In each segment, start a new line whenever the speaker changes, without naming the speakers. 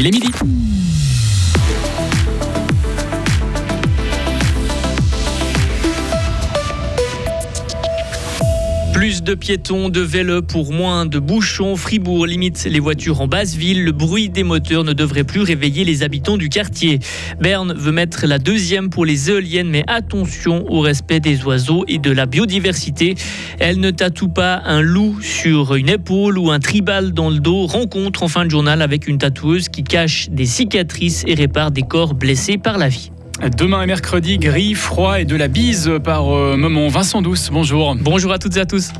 Il est midi.
Plus de piétons, de vélos pour moins de bouchons. Fribourg limite les voitures en basse ville. Le bruit des moteurs ne devrait plus réveiller les habitants du quartier. Berne veut mettre la deuxième pour les éoliennes, mais attention au respect des oiseaux et de la biodiversité. Elle ne tatoue pas un loup sur une épaule ou un tribal dans le dos. Rencontre en fin de journal avec une tatoueuse qui cache des cicatrices et répare des corps blessés par la vie.
Demain est mercredi, gris, froid et de la bise par euh, moment. Vincent Douce, bonjour.
Bonjour à toutes et à tous.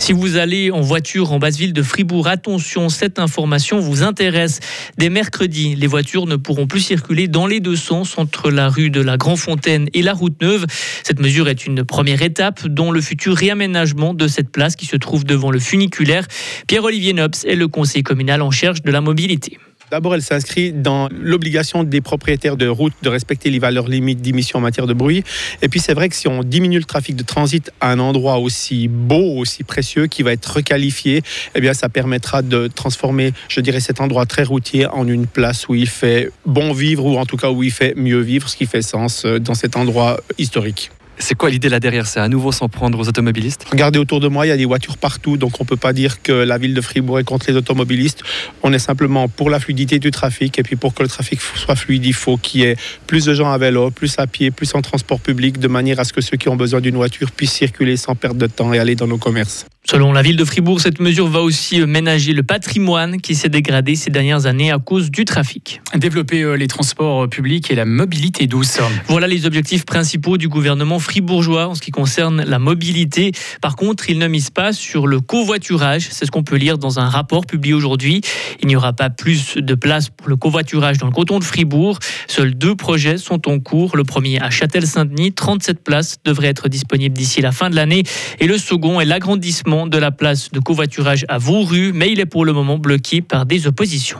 Si vous allez en voiture en basse ville de Fribourg, attention, cette information vous intéresse. Dès mercredi, les voitures ne pourront plus circuler dans les deux sens entre la rue de la Grand-Fontaine et la route neuve. Cette mesure est une première étape dont le futur réaménagement de cette place qui se trouve devant le funiculaire. Pierre-Olivier Nobs est le conseiller communal en charge de la mobilité.
D'abord, elle s'inscrit dans l'obligation des propriétaires de routes de respecter les valeurs limites d'émission en matière de bruit. Et puis, c'est vrai que si on diminue le trafic de transit à un endroit aussi beau, aussi précieux, qui va être requalifié, eh bien, ça permettra de transformer, je dirais, cet endroit très routier en une place où il fait bon vivre, ou en tout cas où il fait mieux vivre, ce qui fait sens euh, dans cet endroit historique.
C'est quoi l'idée là derrière C'est à nouveau s'en prendre aux automobilistes
Regardez autour de moi, il y a des voitures partout, donc on ne peut pas dire que la ville de Fribourg est contre les automobilistes. On est simplement pour la fluidité du trafic, et puis pour que le trafic soit fluide, il faut qu'il y ait plus de gens à vélo, plus à pied, plus en transport public, de manière à ce que ceux qui ont besoin d'une voiture puissent circuler sans perdre de temps et aller dans nos commerces.
Selon la ville de Fribourg, cette mesure va aussi euh, ménager le patrimoine qui s'est dégradé ces dernières années à cause du trafic.
Développer euh, les transports euh, publics et la mobilité douce.
Voilà les objectifs principaux du gouvernement fribourgeois en ce qui concerne la mobilité. Par contre, il ne mise pas sur le covoiturage. C'est ce qu'on peut lire dans un rapport publié aujourd'hui. Il n'y aura pas plus de place pour le covoiturage dans le canton de Fribourg. Seuls deux projets sont en cours. Le premier à Châtel-Saint-Denis, 37 places devraient être disponibles d'ici la fin de l'année. Et le second est l'agrandissement de la place de covoiturage à Vauru, mais il est pour le moment bloqué par des oppositions.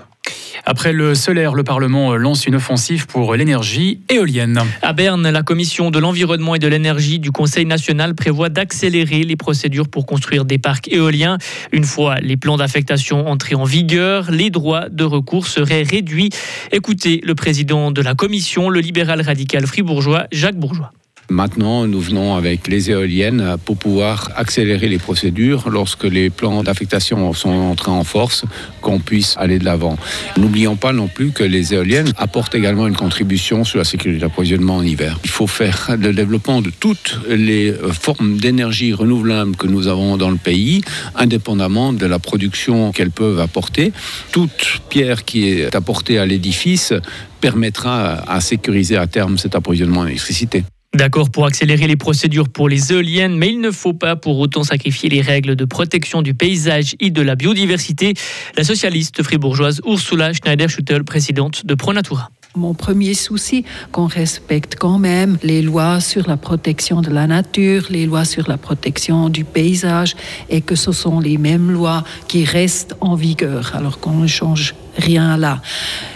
Après le solaire, le Parlement lance une offensive pour l'énergie éolienne.
À Berne, la commission de l'environnement et de l'énergie du Conseil national prévoit d'accélérer les procédures pour construire des parcs éoliens. Une fois les plans d'affectation entrés en vigueur, les droits de recours seraient réduits. Écoutez le président de la commission, le libéral radical fribourgeois, Jacques Bourgeois.
Maintenant, nous venons avec les éoliennes pour pouvoir accélérer les procédures lorsque les plans d'affectation sont entrés en force, qu'on puisse aller de l'avant. N'oublions pas non plus que les éoliennes apportent également une contribution sur la sécurité d'approvisionnement en hiver. Il faut faire le développement de toutes les formes d'énergie renouvelable que nous avons dans le pays, indépendamment de la production qu'elles peuvent apporter. Toute pierre qui est apportée à l'édifice permettra à sécuriser à terme cet approvisionnement en électricité.
D'accord pour accélérer les procédures pour les éoliennes, mais il ne faut pas pour autant sacrifier les règles de protection du paysage et de la biodiversité. La socialiste fribourgeoise Ursula Schneider-Schuttel, présidente de Pronatura.
Mon premier souci, qu'on respecte quand même les lois sur la protection de la nature, les lois sur la protection du paysage, et que ce sont les mêmes lois qui restent en vigueur, alors qu'on ne change rien là.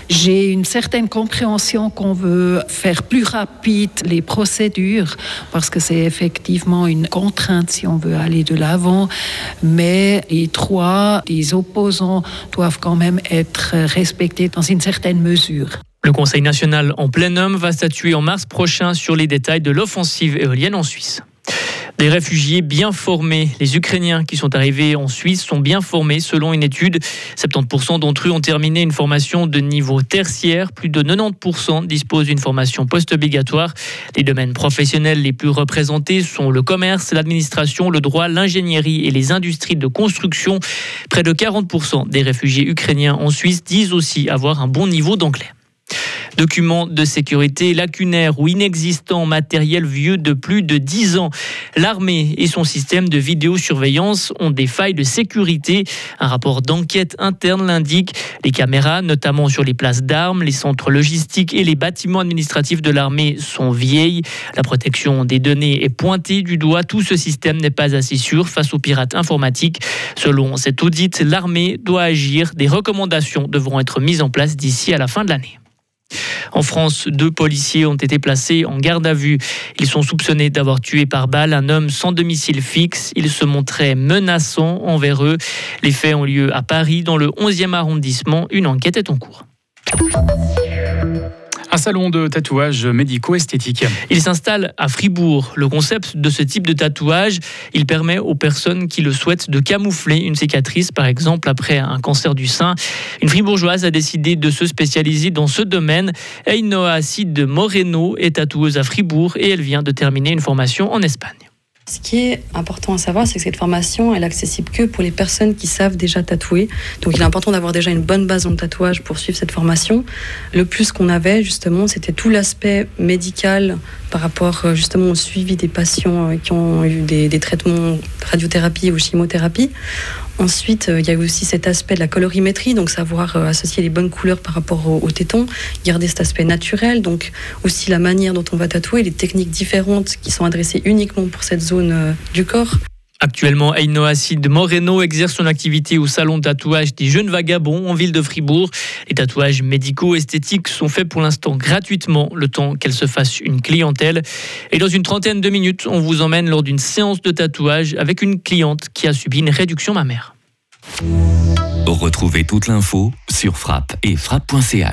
J'ai une certaine compréhension qu'on veut faire plus rapide les procédures parce que c'est effectivement une contrainte si on veut aller de l'avant, mais les trois des opposants doivent quand même être respectés dans une certaine mesure.
Le Conseil national en plein homme va statuer en mars prochain sur les détails de l'offensive éolienne en Suisse. Des réfugiés bien formés. Les Ukrainiens qui sont arrivés en Suisse sont bien formés selon une étude. 70% d'entre eux ont terminé une formation de niveau tertiaire. Plus de 90% disposent d'une formation post-obligatoire. Les domaines professionnels les plus représentés sont le commerce, l'administration, le droit, l'ingénierie et les industries de construction. Près de 40% des réfugiés ukrainiens en Suisse disent aussi avoir un bon niveau d'anglais. Documents de sécurité lacunaires ou inexistants, matériel vieux de plus de 10 ans. L'armée et son système de vidéosurveillance ont des failles de sécurité. Un rapport d'enquête interne l'indique. Les caméras, notamment sur les places d'armes, les centres logistiques et les bâtiments administratifs de l'armée sont vieilles. La protection des données est pointée du doigt. Tout ce système n'est pas assez sûr face aux pirates informatiques. Selon cet audit, l'armée doit agir. Des recommandations devront être mises en place d'ici à la fin de l'année. En France, deux policiers ont été placés en garde à vue. Ils sont soupçonnés d'avoir tué par balle un homme sans domicile fixe. Il se montrait menaçant envers eux. Les faits ont lieu à Paris, dans le 11e arrondissement. Une enquête est en cours.
Un salon de tatouage médico-esthétique.
Il s'installe à Fribourg. Le concept de ce type de tatouage, il permet aux personnes qui le souhaitent de camoufler une cicatrice, par exemple après un cancer du sein. Une fribourgeoise a décidé de se spécialiser dans ce domaine. Ainoa Cid Moreno est tatoueuse à Fribourg et elle vient de terminer une formation en Espagne.
Ce qui est important à savoir, c'est que cette formation, elle est accessible que pour les personnes qui savent déjà tatouer. Donc il est important d'avoir déjà une bonne base en tatouage pour suivre cette formation. Le plus qu'on avait, justement, c'était tout l'aspect médical par rapport euh, justement au suivi des patients euh, qui ont eu des, des traitements radiothérapie ou chimiothérapie. Ensuite, euh, il y a aussi cet aspect de la colorimétrie, donc savoir associer les bonnes couleurs par rapport au téton, garder cet aspect naturel, donc aussi la manière dont on va tatouer, les techniques différentes qui sont adressées uniquement pour cette zone du corps.
Actuellement, Aino Acid Moreno exerce son activité au salon de tatouage des Jeunes Vagabonds en ville de Fribourg. Les tatouages médicaux esthétiques sont faits pour l'instant gratuitement, le temps qu'elle se fasse une clientèle. Et dans une trentaine de minutes, on vous emmène lors d'une séance de tatouage avec une cliente qui a subi une réduction mammaire.
Retrouvez toute l'info sur frappe et frappe.ch.